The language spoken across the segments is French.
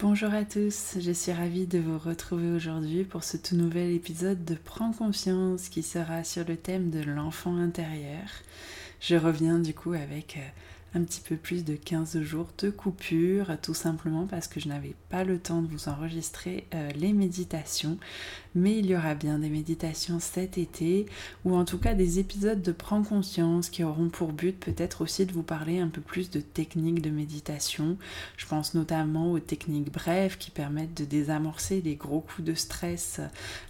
Bonjour à tous, je suis ravie de vous retrouver aujourd'hui pour ce tout nouvel épisode de Prends confiance qui sera sur le thème de l'enfant intérieur. Je reviens du coup avec euh, un petit peu plus de 15 jours de coupure, tout simplement parce que je n'avais pas le temps de vous enregistrer euh, les méditations. Mais il y aura bien des méditations cet été, ou en tout cas des épisodes de Prends conscience qui auront pour but peut-être aussi de vous parler un peu plus de techniques de méditation. Je pense notamment aux techniques brèves qui permettent de désamorcer les gros coups de stress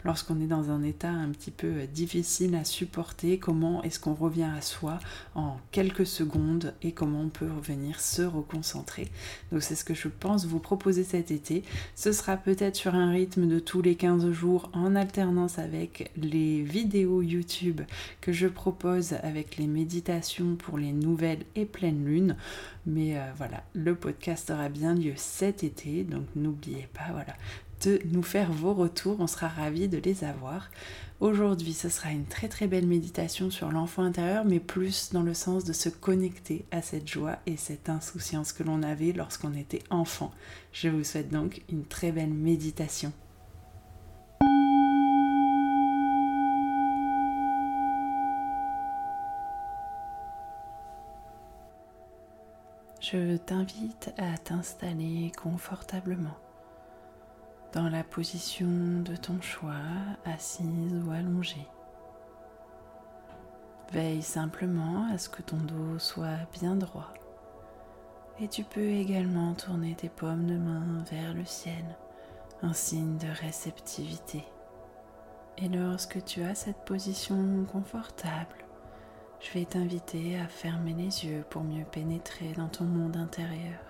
lorsqu'on est dans un état un petit peu euh, difficile à supporter. Comment est-ce qu'on revient à soi en quelques secondes et comment on peut revenir se reconcentrer. Donc c'est ce que je pense vous proposer cet été. Ce sera peut-être sur un rythme de tous les 15 jours en alternance avec les vidéos YouTube que je propose avec les méditations pour les nouvelles et pleines lunes. Mais euh, voilà, le podcast aura bien lieu cet été, donc n'oubliez pas, voilà, de nous faire vos retours. On sera ravis de les avoir. Aujourd'hui, ce sera une très très belle méditation sur l'enfant intérieur, mais plus dans le sens de se connecter à cette joie et cette insouciance que l'on avait lorsqu'on était enfant. Je vous souhaite donc une très belle méditation. Je t'invite à t'installer confortablement dans la position de ton choix, assise ou allongée. Veille simplement à ce que ton dos soit bien droit. Et tu peux également tourner tes paumes de main vers le ciel, un signe de réceptivité. Et lorsque tu as cette position confortable, je vais t'inviter à fermer les yeux pour mieux pénétrer dans ton monde intérieur.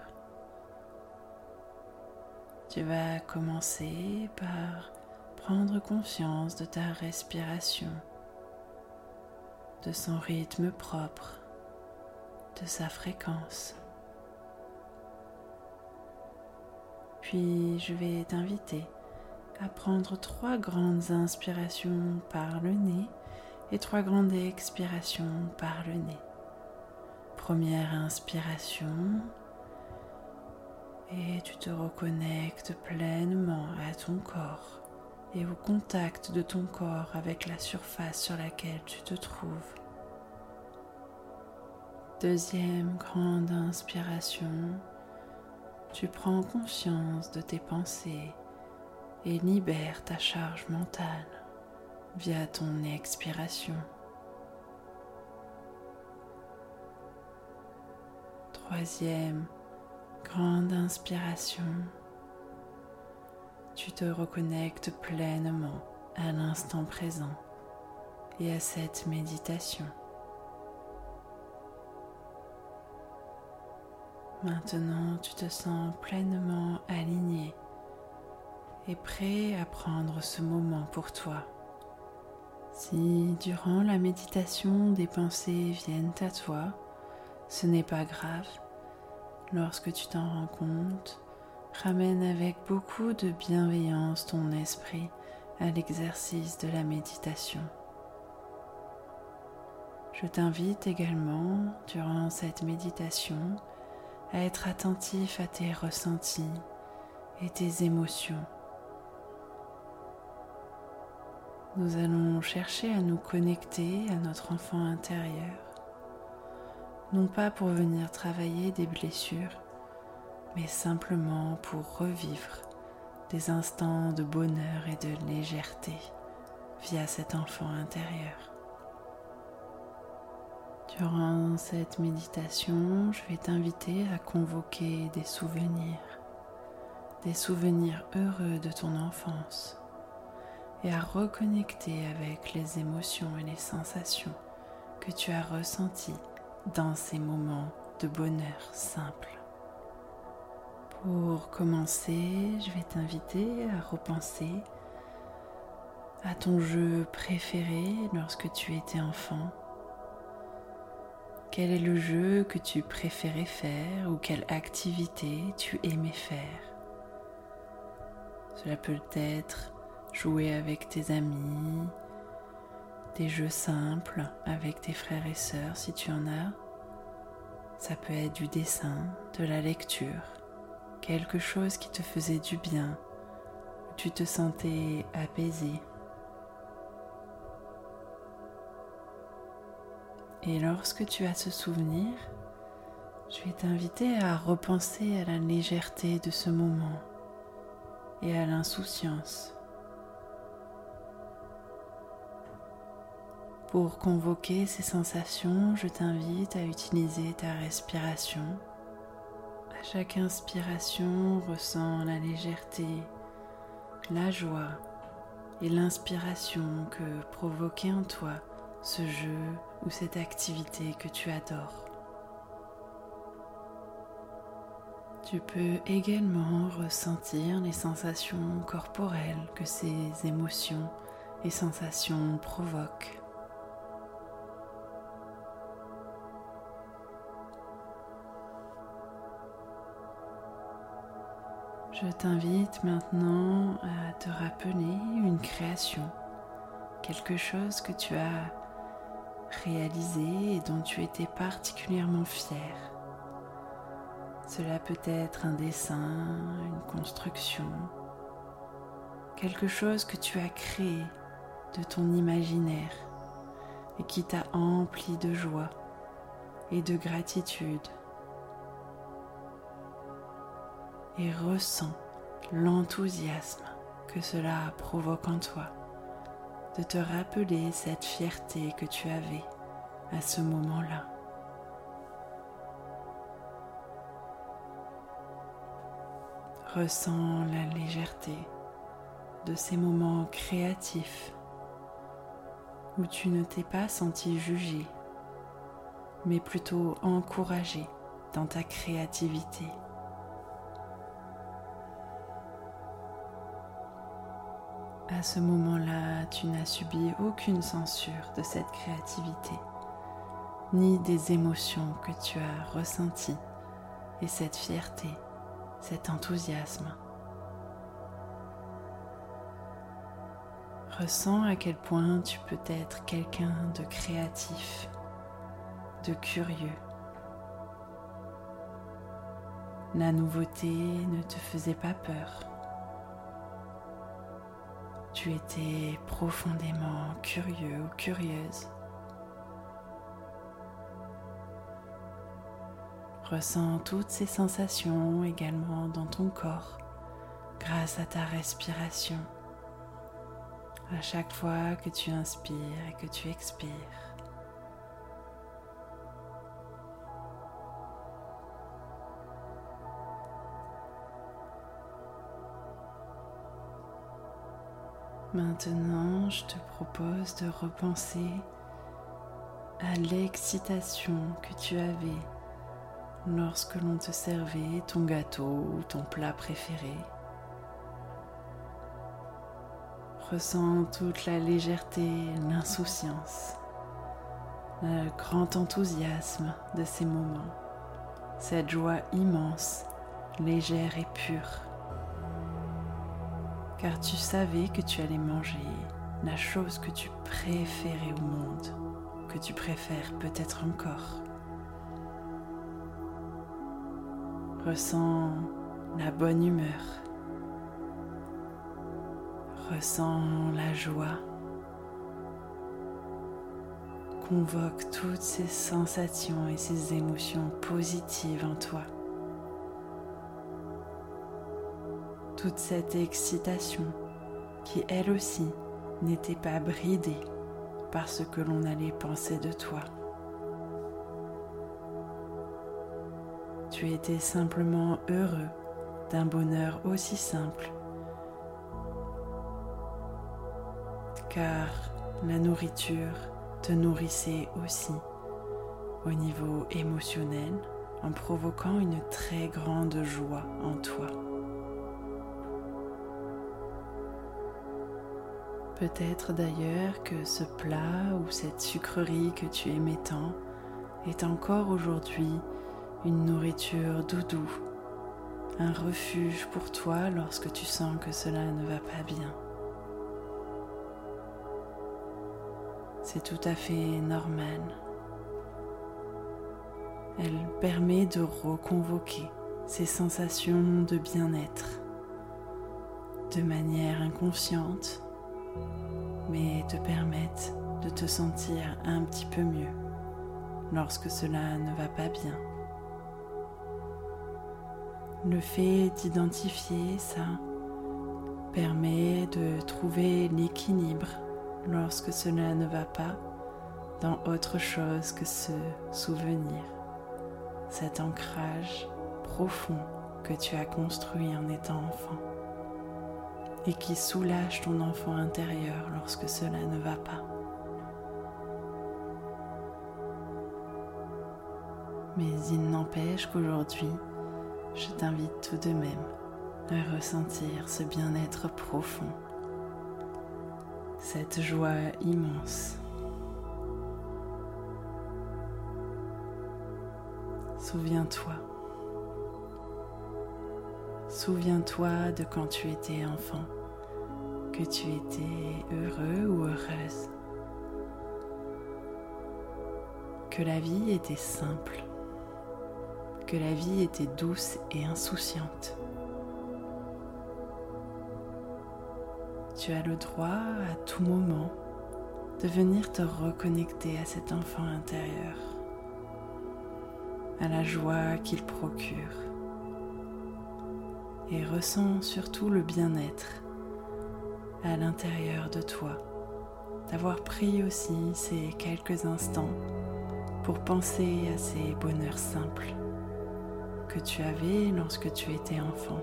Tu vas commencer par prendre conscience de ta respiration, de son rythme propre, de sa fréquence. Puis je vais t'inviter à prendre trois grandes inspirations par le nez et trois grandes expirations par le nez. Première inspiration, et tu te reconnectes pleinement à ton corps et au contact de ton corps avec la surface sur laquelle tu te trouves. Deuxième grande inspiration, tu prends conscience de tes pensées et libères ta charge mentale via ton expiration. Troisième grande inspiration, tu te reconnectes pleinement à l'instant présent et à cette méditation. Maintenant, tu te sens pleinement aligné et prêt à prendre ce moment pour toi. Si durant la méditation des pensées viennent à toi, ce n'est pas grave lorsque tu t'en rends compte, ramène avec beaucoup de bienveillance ton esprit à l'exercice de la méditation. Je t'invite également, durant cette méditation, à être attentif à tes ressentis et tes émotions. Nous allons chercher à nous connecter à notre enfant intérieur non pas pour venir travailler des blessures, mais simplement pour revivre des instants de bonheur et de légèreté via cet enfant intérieur. Durant cette méditation, je vais t'inviter à convoquer des souvenirs, des souvenirs heureux de ton enfance et à reconnecter avec les émotions et les sensations que tu as ressenties dans ces moments de bonheur simple. Pour commencer, je vais t'inviter à repenser à ton jeu préféré lorsque tu étais enfant. Quel est le jeu que tu préférais faire ou quelle activité tu aimais faire? Cela peut être jouer avec tes amis, des jeux simples avec tes frères et sœurs si tu en as. Ça peut être du dessin, de la lecture, quelque chose qui te faisait du bien, où tu te sentais apaisé. Et lorsque tu as ce souvenir, je vais t'inviter à repenser à la légèreté de ce moment et à l'insouciance. Pour convoquer ces sensations, je t'invite à utiliser ta respiration. À chaque inspiration, ressens la légèreté, la joie et l'inspiration que provoquait en toi ce jeu ou cette activité que tu adores. Tu peux également ressentir les sensations corporelles que ces émotions et sensations provoquent. Je t'invite maintenant à te rappeler une création, quelque chose que tu as réalisé et dont tu étais particulièrement fier. Cela peut être un dessin, une construction, quelque chose que tu as créé de ton imaginaire et qui t'a empli de joie et de gratitude et ressens l'enthousiasme que cela provoque en toi de te rappeler cette fierté que tu avais à ce moment-là. Ressens la légèreté de ces moments créatifs où tu ne t'es pas senti jugé, mais plutôt encouragé dans ta créativité. À ce moment-là, tu n'as subi aucune censure de cette créativité, ni des émotions que tu as ressenties, et cette fierté, cet enthousiasme. Ressens à quel point tu peux être quelqu'un de créatif, de curieux. La nouveauté ne te faisait pas peur tu étais profondément curieux ou curieuse. Ressens toutes ces sensations également dans ton corps grâce à ta respiration. À chaque fois que tu inspires et que tu expires. Maintenant, je te propose de repenser à l'excitation que tu avais lorsque l'on te servait ton gâteau ou ton plat préféré. Ressens toute la légèreté, l'insouciance, le grand enthousiasme de ces moments, cette joie immense, légère et pure car tu savais que tu allais manger la chose que tu préférais au monde, que tu préfères peut-être encore. Ressens la bonne humeur, ressens la joie, convoque toutes ces sensations et ces émotions positives en toi. Toute cette excitation qui elle aussi n'était pas bridée par ce que l'on allait penser de toi. Tu étais simplement heureux d'un bonheur aussi simple, car la nourriture te nourrissait aussi au niveau émotionnel, en provoquant une très grande joie en toi. Peut-être d'ailleurs que ce plat ou cette sucrerie que tu aimais tant est encore aujourd'hui une nourriture doudou, un refuge pour toi lorsque tu sens que cela ne va pas bien. C'est tout à fait normal. Elle permet de reconvoquer ces sensations de bien-être de manière inconsciente, mais te permettent de te sentir un petit peu mieux lorsque cela ne va pas bien. Le fait d'identifier ça permet de trouver l'équilibre lorsque cela ne va pas dans autre chose que ce souvenir, cet ancrage profond que tu as construit en étant enfant et qui soulage ton enfant intérieur lorsque cela ne va pas. Mais il n'empêche qu'aujourd'hui, je t'invite tout de même à ressentir ce bien-être profond, cette joie immense. Souviens-toi. Souviens-toi de quand tu étais enfant, que tu étais heureux ou heureuse, que la vie était simple que la vie était douce et insouciante. Tu as le droit à tout moment de venir te reconnecter à cet enfant intérieur, à la joie qu'il procure et ressens surtout le bien-être à l'intérieur de toi, d'avoir pris aussi ces quelques instants pour penser à ces bonheurs simples que tu avais lorsque tu étais enfant.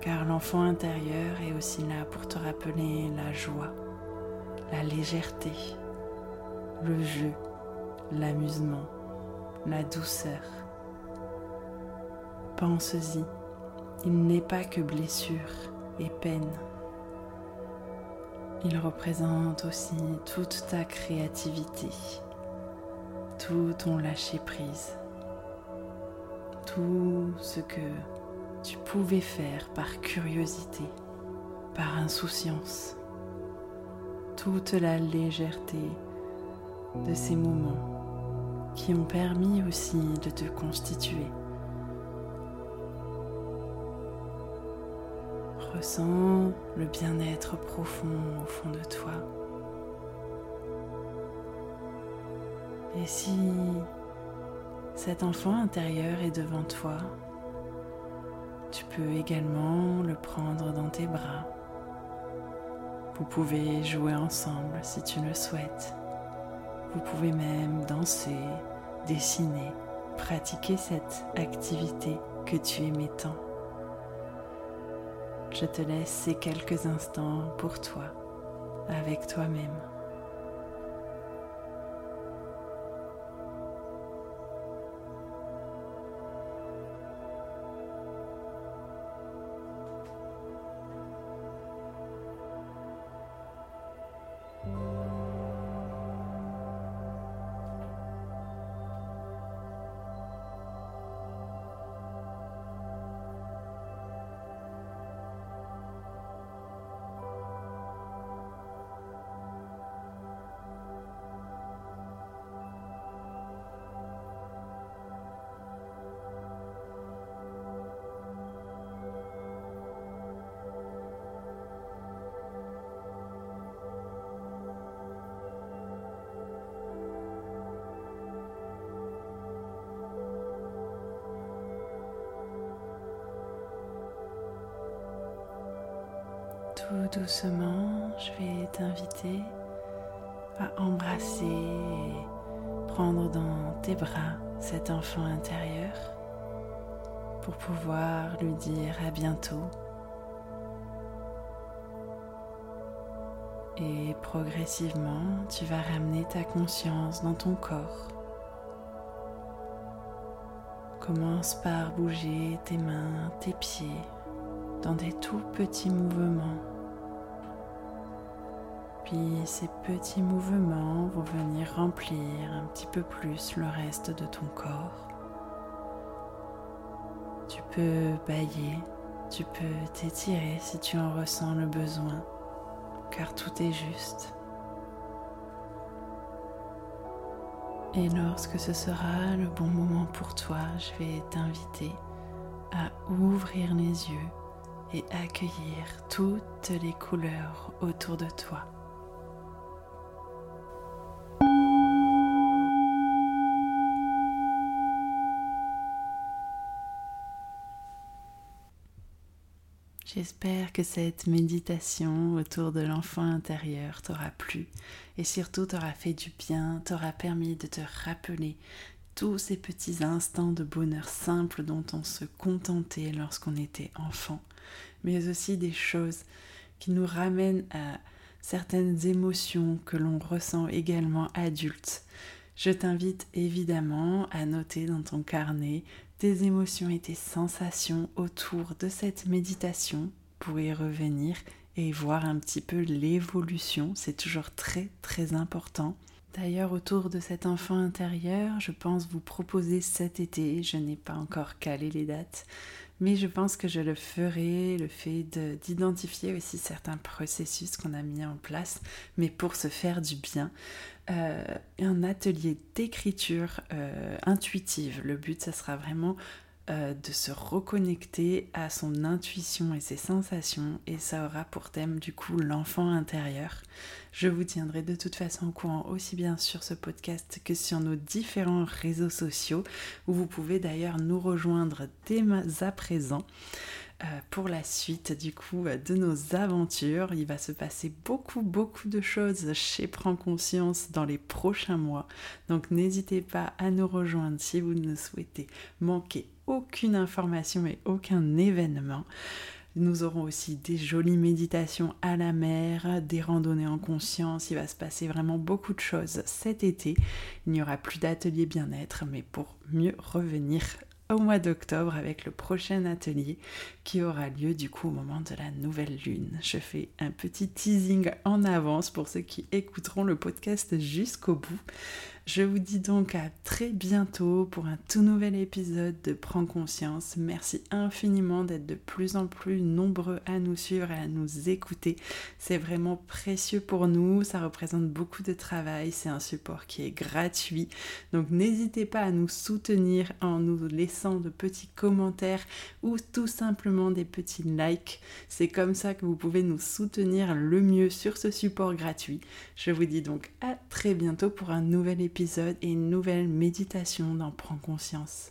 Car l'enfant intérieur est aussi là pour te rappeler la joie, la légèreté, le jeu, l'amusement, la douceur. Pense-y, il n'est pas que blessure et peine. Il représente aussi toute ta créativité, tout ton lâcher prise, tout ce que tu pouvais faire par curiosité, par insouciance, toute la légèreté de ces moments qui ont permis aussi de te constituer. Ressens le bien-être profond au fond de toi. Et si cet enfant intérieur est devant toi, tu peux également le prendre dans tes bras. Vous pouvez jouer ensemble si tu le souhaites. Vous pouvez même danser, dessiner, pratiquer cette activité que tu aimais tant. Je te laisse ces quelques instants pour toi, avec toi-même. Tout doucement, je vais t'inviter à embrasser et prendre dans tes bras cet enfant intérieur pour pouvoir lui dire à bientôt. Et progressivement, tu vas ramener ta conscience dans ton corps, Commence par bouger tes mains, tes pieds dans des tout petits mouvements. Puis ces petits mouvements vont venir remplir un petit peu plus le reste de ton corps. Tu peux bailler, tu peux t'étirer si tu en ressens le besoin, car tout est juste. Et lorsque ce sera le bon moment pour toi, je vais t'inviter à ouvrir les yeux et accueillir toutes les couleurs autour de toi. J'espère que cette méditation autour de l'enfant intérieur t'aura plu et surtout t'aura fait du bien, t'aura permis de te rappeler tous ces petits instants de bonheur simple dont on se contentait lorsqu'on était enfant, mais aussi des choses qui nous ramènent à certaines émotions que l'on ressent également adulte. Je t'invite évidemment à noter dans ton carnet tes émotions et tes sensations autour de cette méditation pour y revenir et voir un petit peu l'évolution. C'est toujours très très important. D'ailleurs, autour de cet enfant intérieur, je pense vous proposer cet été, je n'ai pas encore calé les dates, mais je pense que je le ferai, le fait d'identifier aussi certains processus qu'on a mis en place, mais pour se faire du bien. Euh, un atelier d'écriture euh, intuitive. Le but, ça sera vraiment euh, de se reconnecter à son intuition et ses sensations et ça aura pour thème du coup l'enfant intérieur. Je vous tiendrai de toute façon au courant aussi bien sur ce podcast que sur nos différents réseaux sociaux où vous pouvez d'ailleurs nous rejoindre dès à présent. Euh, pour la suite du coup euh, de nos aventures. Il va se passer beaucoup beaucoup de choses chez Prends Conscience dans les prochains mois. Donc n'hésitez pas à nous rejoindre si vous ne souhaitez manquer aucune information et aucun événement. Nous aurons aussi des jolies méditations à la mer, des randonnées en conscience. Il va se passer vraiment beaucoup de choses cet été. Il n'y aura plus d'atelier bien-être, mais pour mieux revenir au mois d'octobre avec le prochain atelier qui aura lieu du coup au moment de la nouvelle lune. Je fais un petit teasing en avance pour ceux qui écouteront le podcast jusqu'au bout. Je vous dis donc à très bientôt pour un tout nouvel épisode de Prends conscience. Merci infiniment d'être de plus en plus nombreux à nous suivre et à nous écouter. C'est vraiment précieux pour nous, ça représente beaucoup de travail, c'est un support qui est gratuit. Donc n'hésitez pas à nous soutenir en nous laissant de petits commentaires ou tout simplement des petits likes. C'est comme ça que vous pouvez nous soutenir le mieux sur ce support gratuit. Je vous dis donc à très bientôt pour un nouvel épisode et une nouvelle méditation d'en prendre conscience.